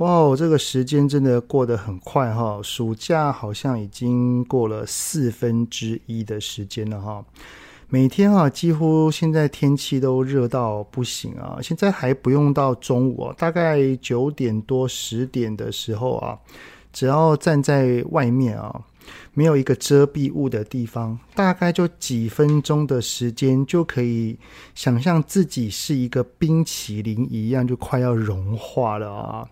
哇，这个时间真的过得很快哈！暑假好像已经过了四分之一的时间了哈。每天啊，几乎现在天气都热到不行啊。现在还不用到中午啊，大概九点多十点的时候啊，只要站在外面啊，没有一个遮蔽物的地方，大概就几分钟的时间就可以想象自己是一个冰淇淋一样，就快要融化了啊。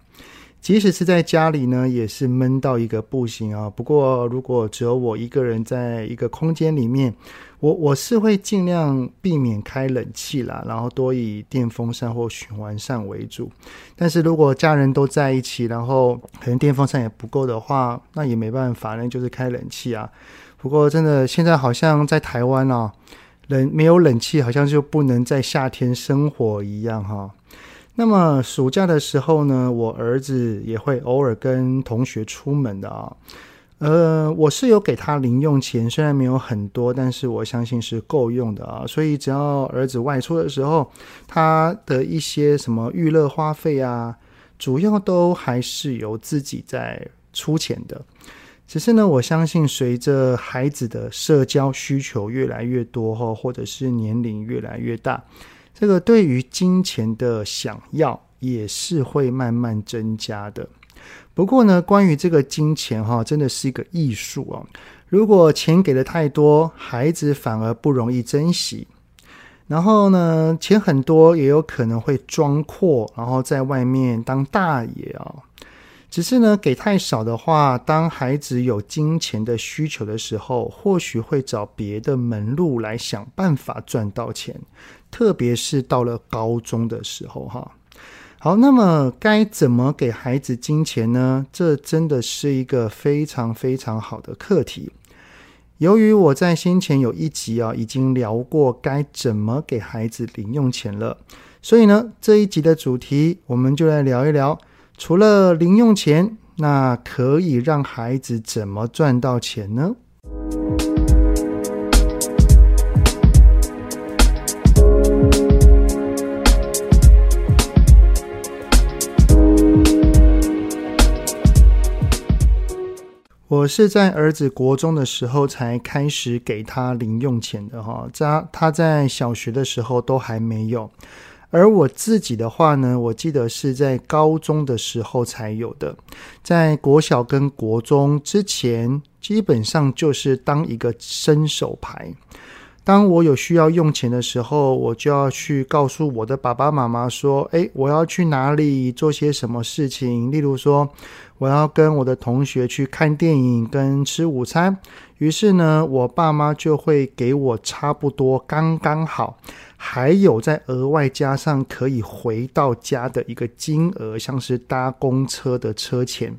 即使是在家里呢，也是闷到一个不行啊。不过，如果只有我一个人在一个空间里面，我我是会尽量避免开冷气啦，然后多以电风扇或循环扇为主。但是如果家人都在一起，然后可能电风扇也不够的话，那也没办法，那就是开冷气啊。不过，真的现在好像在台湾啊，冷没有冷气，好像就不能在夏天生活一样哈。那么暑假的时候呢，我儿子也会偶尔跟同学出门的啊。呃，我是有给他零用钱，虽然没有很多，但是我相信是够用的啊。所以只要儿子外出的时候，他的一些什么娱乐花费啊，主要都还是由自己在出钱的。只是呢，我相信随着孩子的社交需求越来越多，或者是年龄越来越大。这个对于金钱的想要也是会慢慢增加的。不过呢，关于这个金钱哈，真的是一个艺术哦。如果钱给的太多，孩子反而不容易珍惜。然后呢，钱很多也有可能会装阔，然后在外面当大爷啊。只是呢，给太少的话，当孩子有金钱的需求的时候，或许会找别的门路来想办法赚到钱。特别是到了高中的时候，哈。好，那么该怎么给孩子金钱呢？这真的是一个非常非常好的课题。由于我在先前有一集啊，已经聊过该怎么给孩子零用钱了，所以呢，这一集的主题我们就来聊一聊。除了零用钱，那可以让孩子怎么赚到钱呢？我是在儿子国中的时候才开始给他零用钱的哈，在他在小学的时候都还没有。而我自己的话呢，我记得是在高中的时候才有的，在国小跟国中之前，基本上就是当一个伸手牌。当我有需要用钱的时候，我就要去告诉我的爸爸妈妈说：“诶，我要去哪里做些什么事情？例如说，我要跟我的同学去看电影跟吃午餐。”于是呢，我爸妈就会给我差不多刚刚好。还有再额外加上可以回到家的一个金额，像是搭公车的车钱，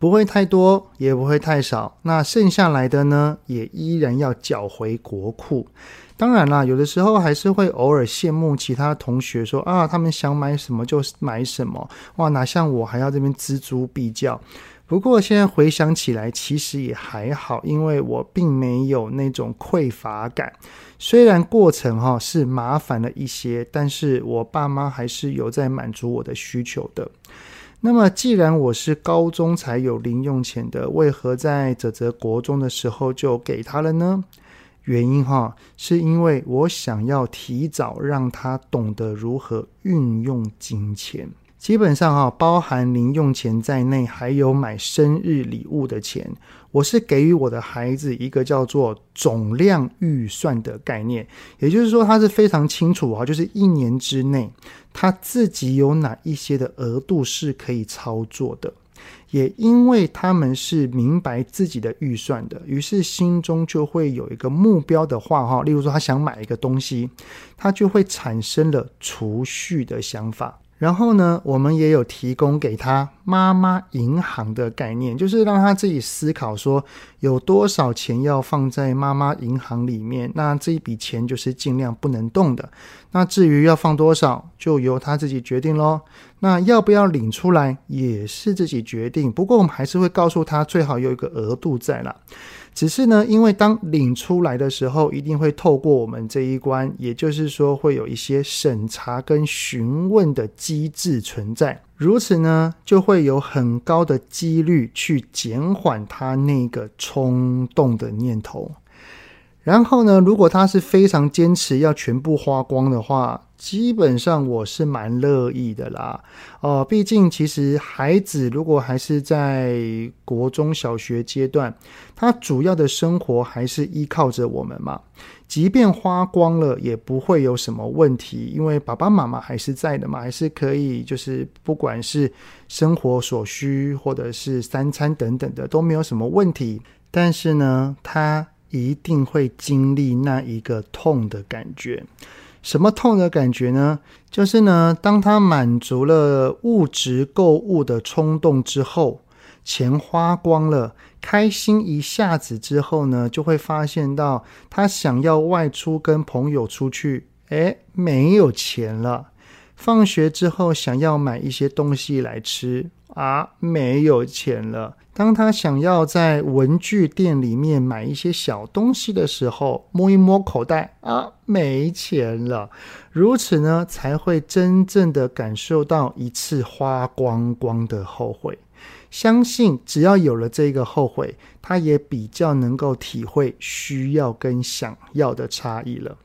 不会太多，也不会太少。那剩下来的呢，也依然要缴回国库。当然啦，有的时候还是会偶尔羡慕其他同学说啊，他们想买什么就买什么，哇，哪像我还要这边锱铢必较。不过现在回想起来，其实也还好，因为我并没有那种匮乏感。虽然过程哈是麻烦了一些，但是我爸妈还是有在满足我的需求的。那么既然我是高中才有零用钱的，为何在泽泽国中的时候就给他了呢？原因哈是因为我想要提早让他懂得如何运用金钱。基本上哈，包含零用钱在内，还有买生日礼物的钱，我是给予我的孩子一个叫做总量预算的概念，也就是说，他是非常清楚啊，就是一年之内他自己有哪一些的额度是可以操作的，也因为他们是明白自己的预算的，于是心中就会有一个目标的话哈，例如说他想买一个东西，他就会产生了储蓄的想法。然后呢，我们也有提供给他妈妈银行的概念，就是让他自己思考说有多少钱要放在妈妈银行里面，那这一笔钱就是尽量不能动的。那至于要放多少，就由他自己决定喽。那要不要领出来，也是自己决定。不过我们还是会告诉他，最好有一个额度在啦。只是呢，因为当领出来的时候，一定会透过我们这一关，也就是说会有一些审查跟询问的机制存在。如此呢，就会有很高的几率去减缓他那个冲动的念头。然后呢，如果他是非常坚持要全部花光的话，基本上我是蛮乐意的啦。哦、呃，毕竟其实孩子如果还是在国中小学阶段，他主要的生活还是依靠着我们嘛。即便花光了，也不会有什么问题，因为爸爸妈妈还是在的嘛，还是可以，就是不管是生活所需或者是三餐等等的都没有什么问题。但是呢，他。一定会经历那一个痛的感觉，什么痛的感觉呢？就是呢，当他满足了物质购物的冲动之后，钱花光了，开心一下子之后呢，就会发现到他想要外出跟朋友出去，诶，没有钱了。放学之后想要买一些东西来吃啊，没有钱了。当他想要在文具店里面买一些小东西的时候，摸一摸口袋啊，没钱了。如此呢，才会真正的感受到一次花光光的后悔。相信只要有了这个后悔，他也比较能够体会需要跟想要的差异了。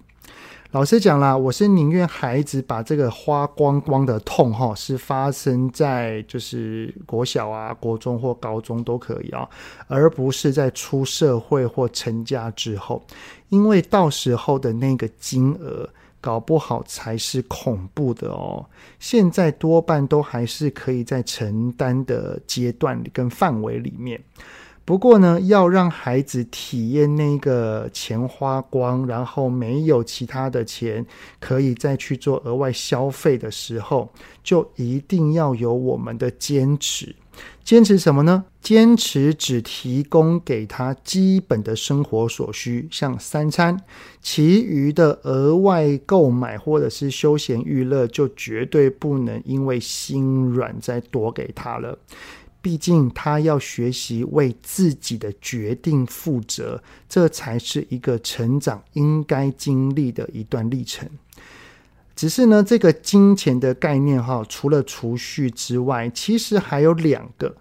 老实讲啦，我是宁愿孩子把这个花光光的痛哈，是发生在就是国小啊、国中或高中都可以啊，而不是在出社会或成家之后，因为到时候的那个金额搞不好才是恐怖的哦。现在多半都还是可以在承担的阶段跟范围里面。不过呢，要让孩子体验那个钱花光，然后没有其他的钱可以再去做额外消费的时候，就一定要有我们的坚持。坚持什么呢？坚持只提供给他基本的生活所需，像三餐，其余的额外购买或者是休闲娱乐，就绝对不能因为心软再多给他了。毕竟他要学习为自己的决定负责，这才是一个成长应该经历的一段历程。只是呢，这个金钱的概念哈，除了储蓄之外，其实还有两个，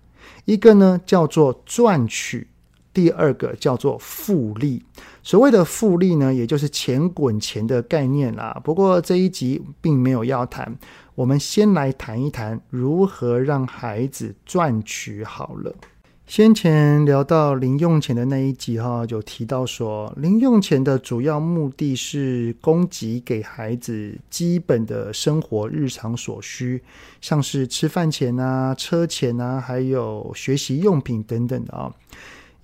一个呢叫做赚取，第二个叫做复利。所谓的复利呢，也就是钱滚钱的概念啦。不过这一集并没有要谈。我们先来谈一谈如何让孩子赚取好了。先前聊到零用钱的那一集哈，就提到说，零用钱的主要目的是供给给孩子基本的生活日常所需，像是吃饭钱啊、车钱啊，还有学习用品等等的啊。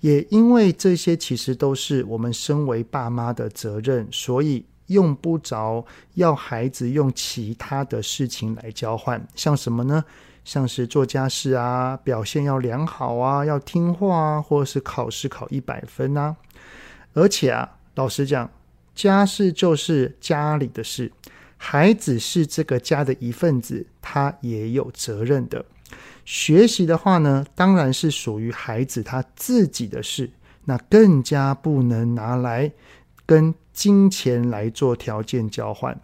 也因为这些其实都是我们身为爸妈的责任，所以。用不着要孩子用其他的事情来交换，像什么呢？像是做家事啊，表现要良好啊，要听话啊，或者是考试考一百分啊。而且啊，老实讲，家事就是家里的事，孩子是这个家的一份子，他也有责任的。学习的话呢，当然是属于孩子他自己的事，那更加不能拿来跟金钱来做条件交换。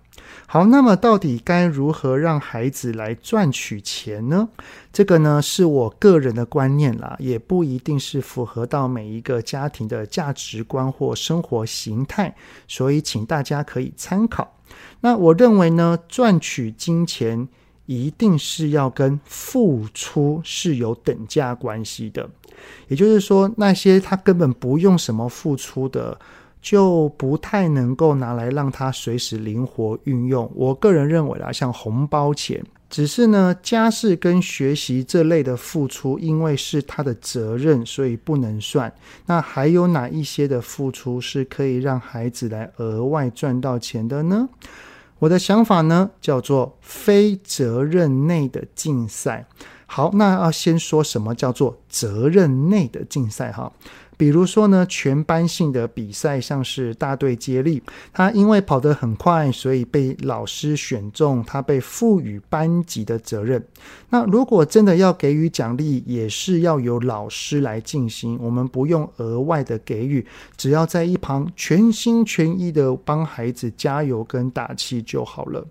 好，那么到底该如何让孩子来赚取钱呢？这个呢，是我个人的观念啦，也不一定是符合到每一个家庭的价值观或生活形态，所以请大家可以参考。那我认为呢，赚取金钱一定是要跟付出是有等价关系的，也就是说，那些他根本不用什么付出的。就不太能够拿来让他随时灵活运用。我个人认为啊，像红包钱，只是呢家事跟学习这类的付出，因为是他的责任，所以不能算。那还有哪一些的付出是可以让孩子来额外赚到钱的呢？我的想法呢，叫做非责任内的竞赛。好，那要先说什么叫做责任内的竞赛哈？比如说呢，全班性的比赛，像是大队接力，他因为跑得很快，所以被老师选中，他被赋予班级的责任。那如果真的要给予奖励，也是要由老师来进行，我们不用额外的给予，只要在一旁全心全意的帮孩子加油跟打气就好了。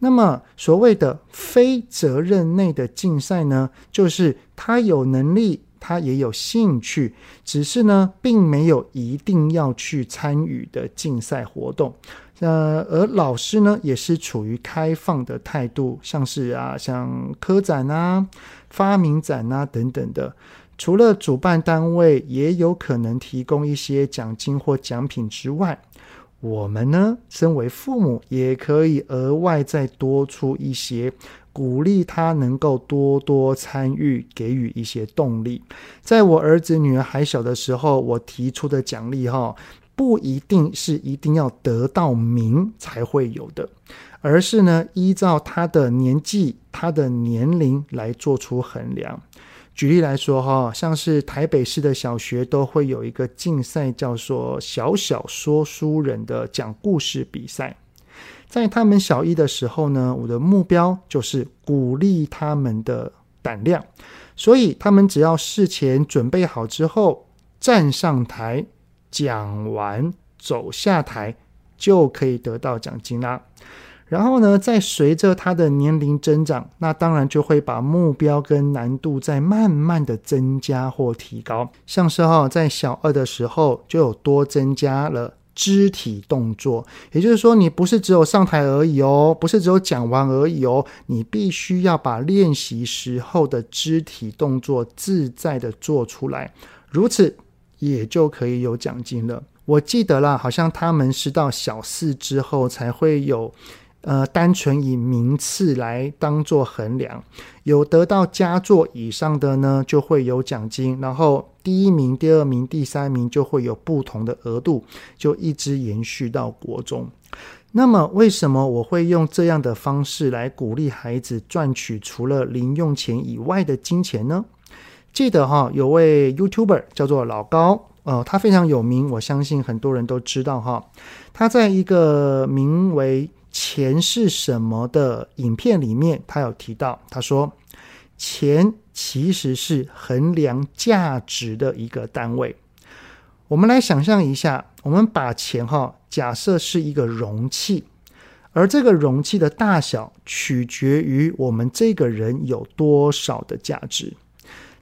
那么所谓的非责任内的竞赛呢，就是他有能力。他也有兴趣，只是呢，并没有一定要去参与的竞赛活动。呃，而老师呢，也是处于开放的态度，像是啊，像科展啊、发明展啊等等的。除了主办单位也有可能提供一些奖金或奖品之外，我们呢，身为父母，也可以额外再多出一些。鼓励他能够多多参与，给予一些动力。在我儿子女儿还小的时候，我提出的奖励哈，不一定是一定要得到名才会有的，而是呢，依照他的年纪、他的年龄来做出衡量。举例来说哈，像是台北市的小学都会有一个竞赛，叫做“小小说书人”的讲故事比赛。在他们小一的时候呢，我的目标就是鼓励他们的胆量，所以他们只要事前准备好之后，站上台讲完，走下台就可以得到奖金啦。然后呢，再随着他的年龄增长，那当然就会把目标跟难度再慢慢的增加或提高。像是哈，在小二的时候就有多增加了。肢体动作，也就是说，你不是只有上台而已哦，不是只有讲完而已哦，你必须要把练习时候的肢体动作自在的做出来，如此也就可以有奖金了。我记得啦，好像他们是到小四之后才会有。呃，单纯以名次来当做衡量，有得到佳作以上的呢，就会有奖金。然后第一名、第二名、第三名就会有不同的额度，就一直延续到国中。那么，为什么我会用这样的方式来鼓励孩子赚取除了零用钱以外的金钱呢？记得哈，有位 YouTuber 叫做老高，呃，他非常有名，我相信很多人都知道哈。他在一个名为钱是什么的影片里面，他有提到，他说，钱其实是衡量价值的一个单位。我们来想象一下，我们把钱哈，假设是一个容器，而这个容器的大小取决于我们这个人有多少的价值。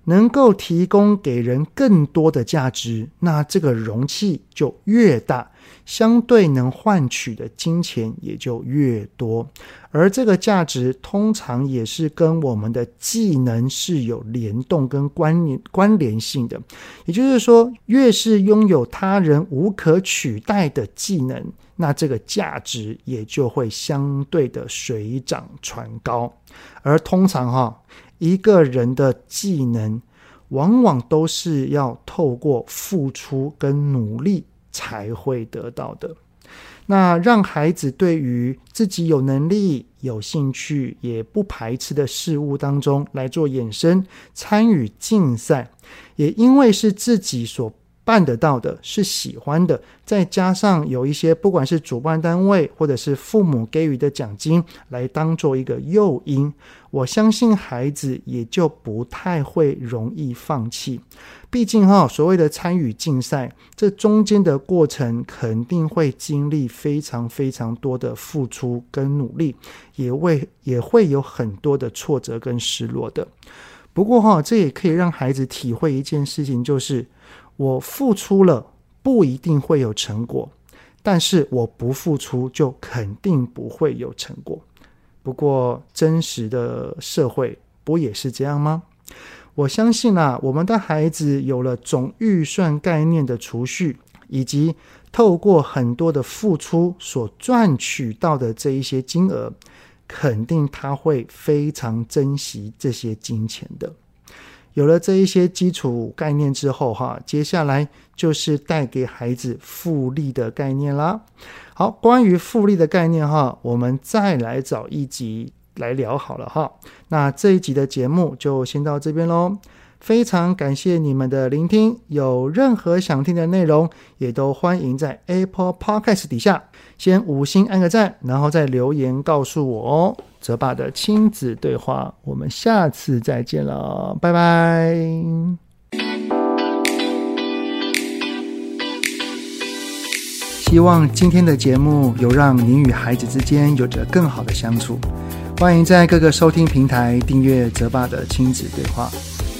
能够提供给人更多的价值，那这个容器就越大，相对能换取的金钱也就越多。而这个价值通常也是跟我们的技能是有联动跟关联关联性的。也就是说，越是拥有他人无可取代的技能，那这个价值也就会相对的水涨船高。而通常哈。一个人的技能，往往都是要透过付出跟努力才会得到的。那让孩子对于自己有能力、有兴趣、也不排斥的事物当中来做衍生参与竞赛，也因为是自己所办得到的，是喜欢的，再加上有一些不管是主办单位或者是父母给予的奖金来当做一个诱因，我相信孩子也就不太会容易放弃。毕竟哈，所谓的参与竞赛，这中间的过程肯定会经历非常非常多的付出跟努力，也会也会有很多的挫折跟失落的。不过哈，这也可以让孩子体会一件事情，就是。我付出了，不一定会有成果，但是我不付出就肯定不会有成果。不过真实的社会不也是这样吗？我相信啊，我们的孩子有了总预算概念的储蓄，以及透过很多的付出所赚取到的这一些金额，肯定他会非常珍惜这些金钱的。有了这一些基础概念之后，哈，接下来就是带给孩子复利的概念啦。好，关于复利的概念，哈，我们再来找一集来聊好了，哈。那这一集的节目就先到这边喽。非常感谢你们的聆听，有任何想听的内容，也都欢迎在 Apple Podcast 底下先五星按个赞，然后再留言告诉我哦。泽爸的亲子对话，我们下次再见了，拜拜。希望今天的节目有让您与孩子之间有着更好的相处。欢迎在各个收听平台订阅泽爸的亲子对话。